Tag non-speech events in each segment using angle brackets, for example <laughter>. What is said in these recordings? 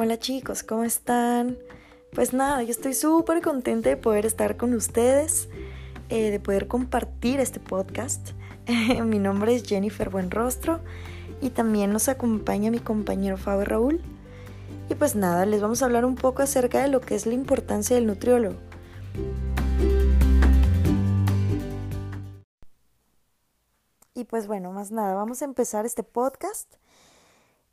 Hola chicos, ¿cómo están? Pues nada, yo estoy súper contenta de poder estar con ustedes, eh, de poder compartir este podcast. <laughs> mi nombre es Jennifer Buenrostro y también nos acompaña mi compañero Fabio Raúl. Y pues nada, les vamos a hablar un poco acerca de lo que es la importancia del nutriólogo. Y pues bueno, más nada, vamos a empezar este podcast.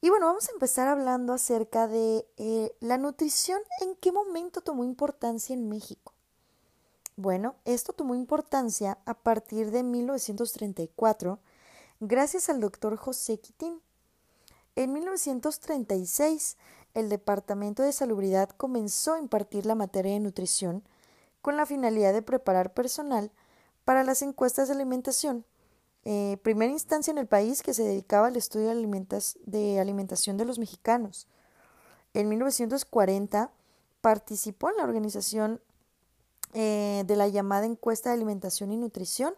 Y bueno, vamos a empezar hablando acerca de eh, la nutrición, en qué momento tomó importancia en México. Bueno, esto tomó importancia a partir de 1934, gracias al doctor José Quitín. En 1936, el Departamento de Salubridad comenzó a impartir la materia de nutrición con la finalidad de preparar personal para las encuestas de alimentación, eh, primera instancia en el país que se dedicaba al estudio de, alimentación de los mexicanos. En 1940 participó en la organización eh, de la llamada encuesta de alimentación y nutrición.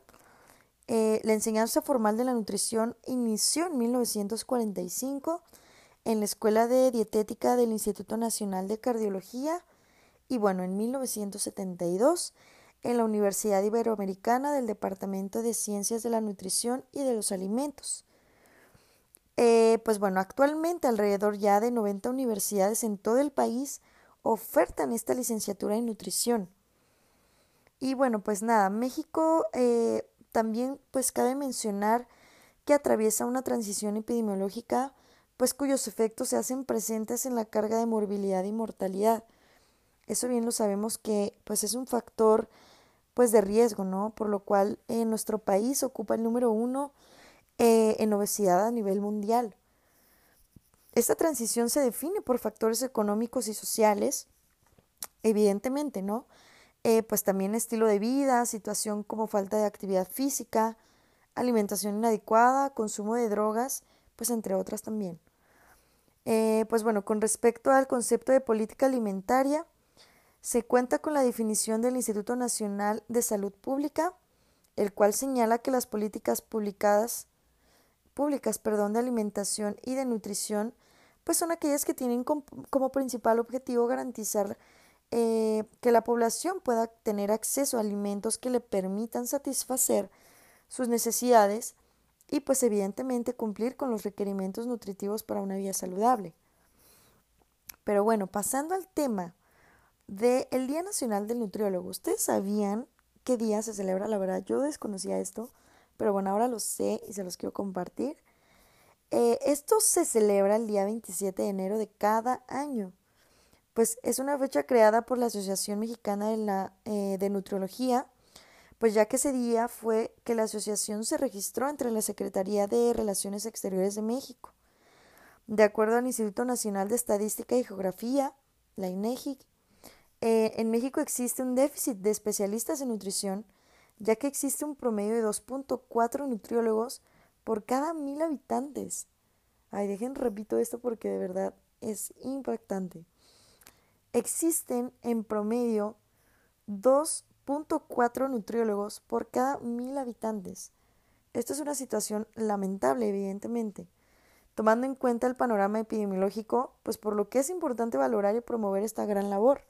Eh, la enseñanza formal de la nutrición inició en 1945 en la Escuela de Dietética del Instituto Nacional de Cardiología y bueno, en 1972 en la Universidad Iberoamericana del Departamento de Ciencias de la Nutrición y de los Alimentos. Eh, pues bueno, actualmente alrededor ya de 90 universidades en todo el país ofertan esta licenciatura en nutrición. Y bueno, pues nada, México eh, también pues cabe mencionar que atraviesa una transición epidemiológica pues cuyos efectos se hacen presentes en la carga de morbilidad y mortalidad. Eso bien lo sabemos que pues es un factor pues de riesgo, ¿no? Por lo cual eh, nuestro país ocupa el número uno eh, en obesidad a nivel mundial. Esta transición se define por factores económicos y sociales, evidentemente, ¿no? Eh, pues también estilo de vida, situación como falta de actividad física, alimentación inadecuada, consumo de drogas, pues entre otras también. pues bueno, con respecto al concepto de política alimentaria, se cuenta con la definición del Instituto Nacional de Salud Pública, el cual señala que las políticas públicas perdón, de alimentación y de nutrición pues son aquellas que tienen como principal objetivo garantizar eh, que la población pueda tener acceso a alimentos que le permitan satisfacer sus necesidades y pues evidentemente cumplir con los requerimientos nutritivos para una vida saludable. Pero bueno, pasando al tema del Día Nacional del Nutriólogo. ¿Ustedes sabían qué día se celebra? La verdad, yo desconocía esto, pero bueno, ahora lo sé y se los quiero compartir. Eh, esto se celebra el día 27 de enero de cada año. Pues es una fecha creada por la Asociación Mexicana de, la, eh, de Nutriología, pues ya que ese día fue que la asociación se registró entre la Secretaría de Relaciones Exteriores de México. De acuerdo al Instituto Nacional de Estadística y Geografía, la INEGI, eh, en México existe un déficit de especialistas en nutrición, ya que existe un promedio de 2.4 nutriólogos por cada mil habitantes. Ay, dejen, repito esto porque de verdad es impactante. Existen en promedio 2.4 nutriólogos por cada mil habitantes. Esto es una situación lamentable, evidentemente, tomando en cuenta el panorama epidemiológico, pues por lo que es importante valorar y promover esta gran labor.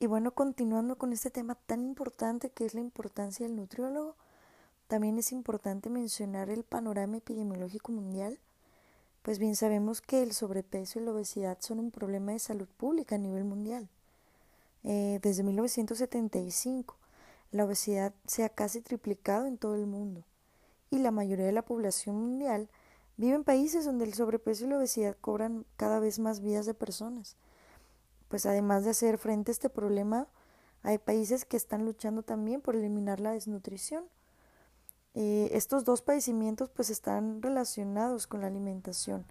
Y bueno, continuando con este tema tan importante que es la importancia del nutriólogo, también es importante mencionar el panorama epidemiológico mundial, pues bien sabemos que el sobrepeso y la obesidad son un problema de salud pública a nivel mundial. Eh, desde 1975, la obesidad se ha casi triplicado en todo el mundo y la mayoría de la población mundial vive en países donde el sobrepeso y la obesidad cobran cada vez más vidas de personas pues además de hacer frente a este problema, hay países que están luchando también por eliminar la desnutrición. Eh, estos dos padecimientos pues están relacionados con la alimentación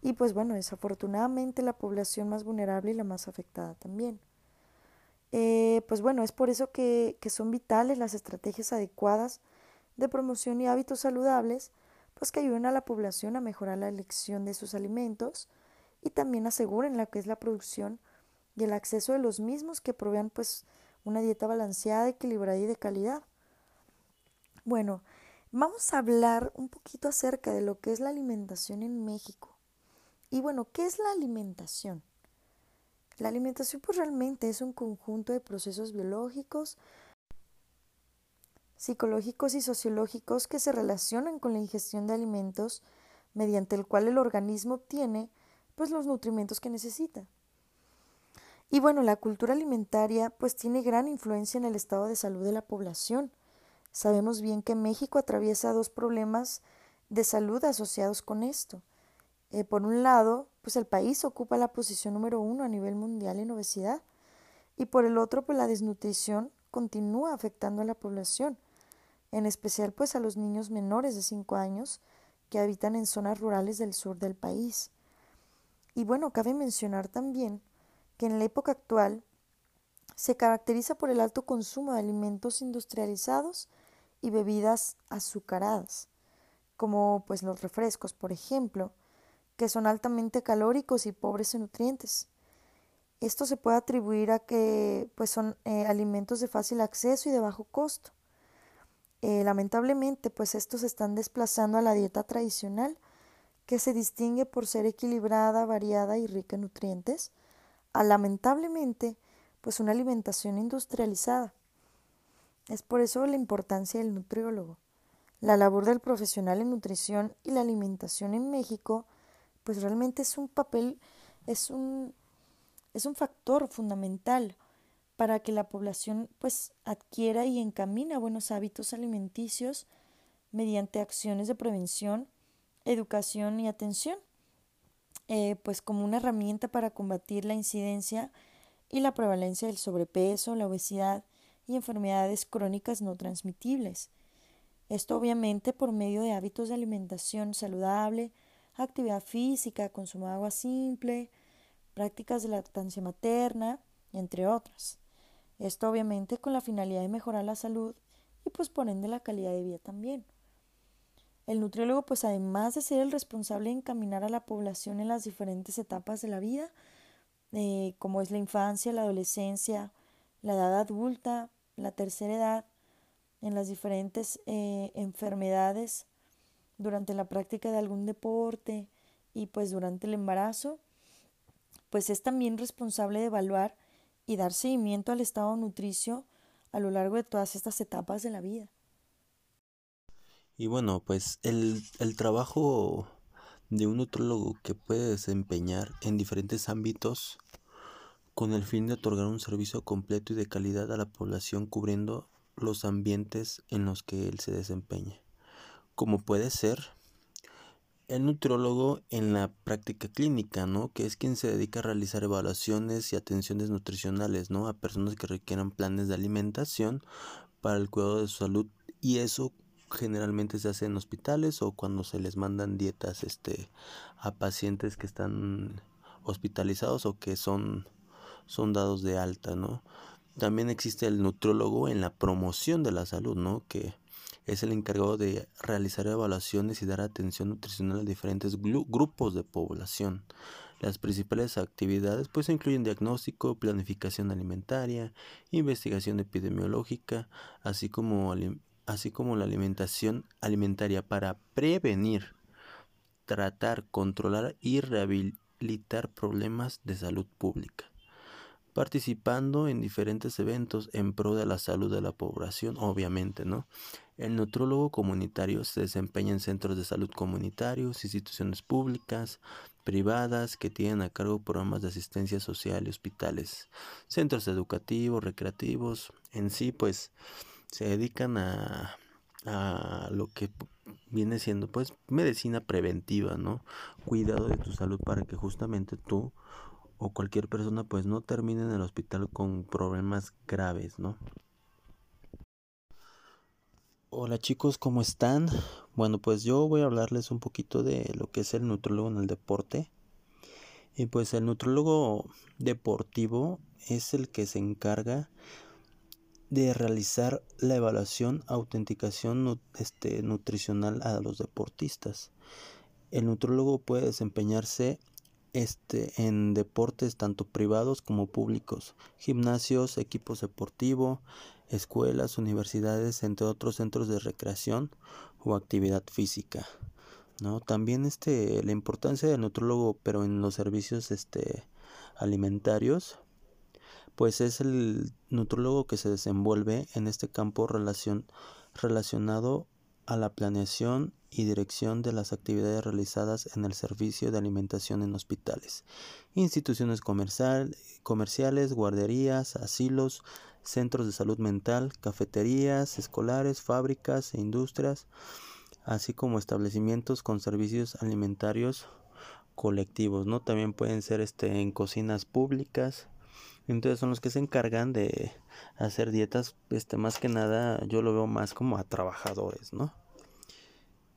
y pues bueno, desafortunadamente la población más vulnerable y la más afectada también. Eh, pues bueno, es por eso que, que son vitales las estrategias adecuadas de promoción y hábitos saludables, pues que ayuden a la población a mejorar la elección de sus alimentos y también aseguren lo que es la producción y el acceso de los mismos que provean pues una dieta balanceada, equilibrada y de calidad. Bueno, vamos a hablar un poquito acerca de lo que es la alimentación en México. Y bueno, ¿qué es la alimentación? La alimentación pues realmente es un conjunto de procesos biológicos, psicológicos y sociológicos que se relacionan con la ingestión de alimentos mediante el cual el organismo obtiene pues los nutrimentos que necesita. Y bueno, la cultura alimentaria pues tiene gran influencia en el estado de salud de la población. Sabemos bien que México atraviesa dos problemas de salud asociados con esto. Eh, por un lado, pues el país ocupa la posición número uno a nivel mundial en obesidad y por el otro, pues la desnutrición continúa afectando a la población, en especial pues a los niños menores de 5 años que habitan en zonas rurales del sur del país. Y bueno, cabe mencionar también que en la época actual se caracteriza por el alto consumo de alimentos industrializados y bebidas azucaradas, como pues los refrescos, por ejemplo, que son altamente calóricos y pobres en nutrientes. Esto se puede atribuir a que pues son eh, alimentos de fácil acceso y de bajo costo. Eh, lamentablemente, pues estos están desplazando a la dieta tradicional, que se distingue por ser equilibrada, variada y rica en nutrientes, a lamentablemente, pues una alimentación industrializada. Es por eso la importancia del nutriólogo. La labor del profesional en nutrición y la alimentación en México pues realmente es un papel, es un, es un factor fundamental para que la población pues adquiera y encamina buenos hábitos alimenticios mediante acciones de prevención, educación y atención, eh, pues como una herramienta para combatir la incidencia y la prevalencia del sobrepeso, la obesidad y enfermedades crónicas no transmitibles. Esto obviamente por medio de hábitos de alimentación saludable, actividad física, consumo de agua simple, prácticas de lactancia materna, entre otras. Esto obviamente con la finalidad de mejorar la salud y pues por ende la calidad de vida también. El nutriólogo pues además de ser el responsable de encaminar a la población en las diferentes etapas de la vida, eh, como es la infancia, la adolescencia, la edad adulta, la tercera edad, en las diferentes eh, enfermedades durante la práctica de algún deporte y pues durante el embarazo, pues es también responsable de evaluar y dar seguimiento al estado nutricio a lo largo de todas estas etapas de la vida. Y bueno, pues el, el trabajo de un nutrólogo que puede desempeñar en diferentes ámbitos con el fin de otorgar un servicio completo y de calidad a la población cubriendo los ambientes en los que él se desempeña como puede ser el nutriólogo en la práctica clínica, ¿no? Que es quien se dedica a realizar evaluaciones y atenciones nutricionales, ¿no? A personas que requieran planes de alimentación para el cuidado de su salud y eso generalmente se hace en hospitales o cuando se les mandan dietas este a pacientes que están hospitalizados o que son son dados de alta, ¿no? También existe el nutriólogo en la promoción de la salud, ¿no? Que es el encargado de realizar evaluaciones y dar atención nutricional a diferentes grupos de población. Las principales actividades pues incluyen diagnóstico, planificación alimentaria, investigación epidemiológica, así como, así como la alimentación alimentaria para prevenir, tratar, controlar y rehabilitar problemas de salud pública participando en diferentes eventos en pro de la salud de la población, obviamente, ¿no? El nutrólogo comunitario se desempeña en centros de salud comunitarios, instituciones públicas, privadas que tienen a cargo programas de asistencia social y hospitales, centros educativos, recreativos, en sí pues se dedican a, a lo que viene siendo pues medicina preventiva, ¿no? Cuidado de tu salud para que justamente tú o cualquier persona pues no termine en el hospital con problemas graves, ¿no? Hola chicos, ¿cómo están? Bueno, pues yo voy a hablarles un poquito de lo que es el nutrólogo en el deporte. Y pues el nutrólogo deportivo es el que se encarga de realizar la evaluación, autenticación este, nutricional a los deportistas. El nutrólogo puede desempeñarse este, en deportes tanto privados como públicos, gimnasios, equipos deportivos, escuelas, universidades, entre otros centros de recreación o actividad física. ¿no? También este, la importancia del nutrólogo, pero en los servicios este, alimentarios, pues es el nutrólogo que se desenvuelve en este campo relacionado a la planeación y dirección de las actividades realizadas en el servicio de alimentación en hospitales, instituciones comercial, comerciales, guarderías, asilos, centros de salud mental, cafeterías escolares, fábricas e industrias, así como establecimientos con servicios alimentarios colectivos, ¿no? También pueden ser este en cocinas públicas. Entonces son los que se encargan de hacer dietas, este más que nada yo lo veo más como a trabajadores, ¿no?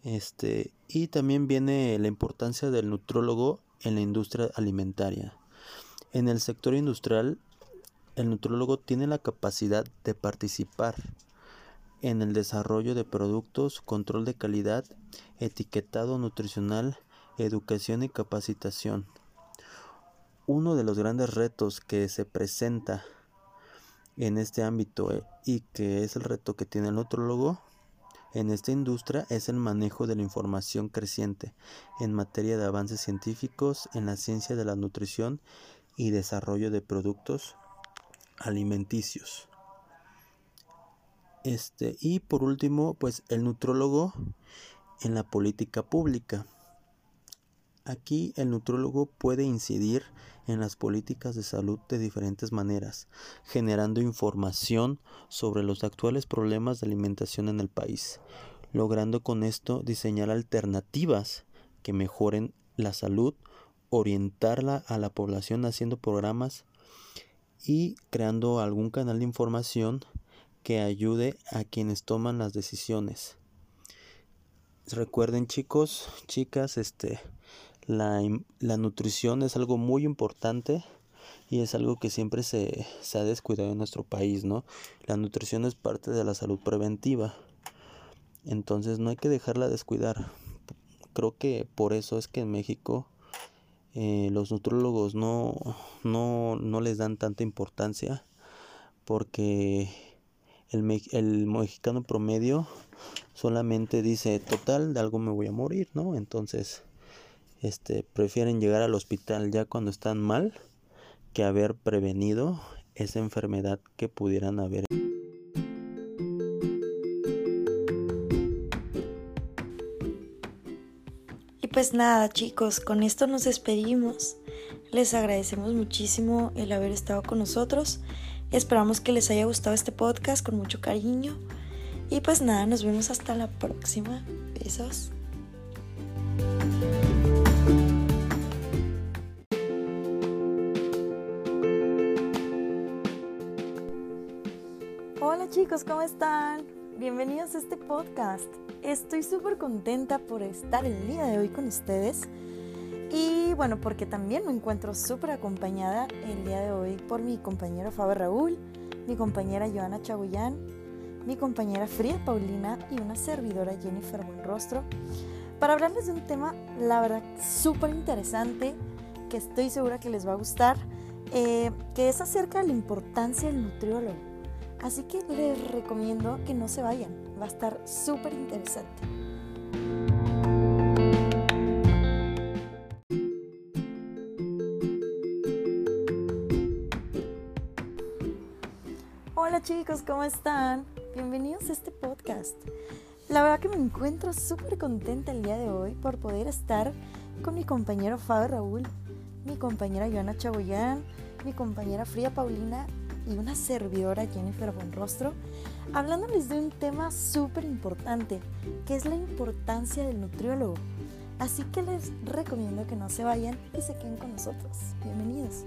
Este, y también viene la importancia del nutrólogo en la industria alimentaria. En el sector industrial, el nutrólogo tiene la capacidad de participar en el desarrollo de productos, control de calidad, etiquetado nutricional, educación y capacitación. Uno de los grandes retos que se presenta en este ámbito eh, y que es el reto que tiene el nutrólogo en esta industria es el manejo de la información creciente en materia de avances científicos en la ciencia de la nutrición y desarrollo de productos alimenticios. Este, y por último, pues el nutrólogo en la política pública. Aquí el nutrólogo puede incidir en las políticas de salud de diferentes maneras, generando información sobre los actuales problemas de alimentación en el país, logrando con esto diseñar alternativas que mejoren la salud, orientarla a la población haciendo programas y creando algún canal de información que ayude a quienes toman las decisiones. Recuerden chicos, chicas, este la, la, nutrición es algo muy importante y es algo que siempre se, se ha descuidado en nuestro país, ¿no? La nutrición es parte de la salud preventiva. Entonces no hay que dejarla descuidar. Creo que por eso es que en México eh, los nutrólogos no, no, no les dan tanta importancia porque el, el mexicano promedio solamente dice total de algo me voy a morir, ¿no? Entonces este, prefieren llegar al hospital ya cuando están mal que haber prevenido esa enfermedad que pudieran haber. Y pues nada chicos, con esto nos despedimos. Les agradecemos muchísimo el haber estado con nosotros. Esperamos que les haya gustado este podcast con mucho cariño. Y pues nada, nos vemos hasta la próxima. Besos. Chicos, ¿cómo están? Bienvenidos a este podcast. Estoy súper contenta por estar el día de hoy con ustedes. Y bueno, porque también me encuentro súper acompañada el día de hoy por mi compañero Faber Raúl, mi compañera Joana Chagullán, mi compañera Frida Paulina y una servidora Jennifer Buenrostro para hablarles de un tema, la verdad, súper interesante que estoy segura que les va a gustar, eh, que es acerca de la importancia del nutriólogo. Así que les recomiendo que no se vayan, va a estar súper interesante. Hola chicos, ¿cómo están? Bienvenidos a este podcast. La verdad que me encuentro súper contenta el día de hoy por poder estar con mi compañero Fabio Raúl, mi compañera Joana Chaboyán, mi compañera Fría Paulina y una servidora Jennifer Bonrostro, hablándoles de un tema súper importante, que es la importancia del nutriólogo. Así que les recomiendo que no se vayan y se queden con nosotros. Bienvenidos.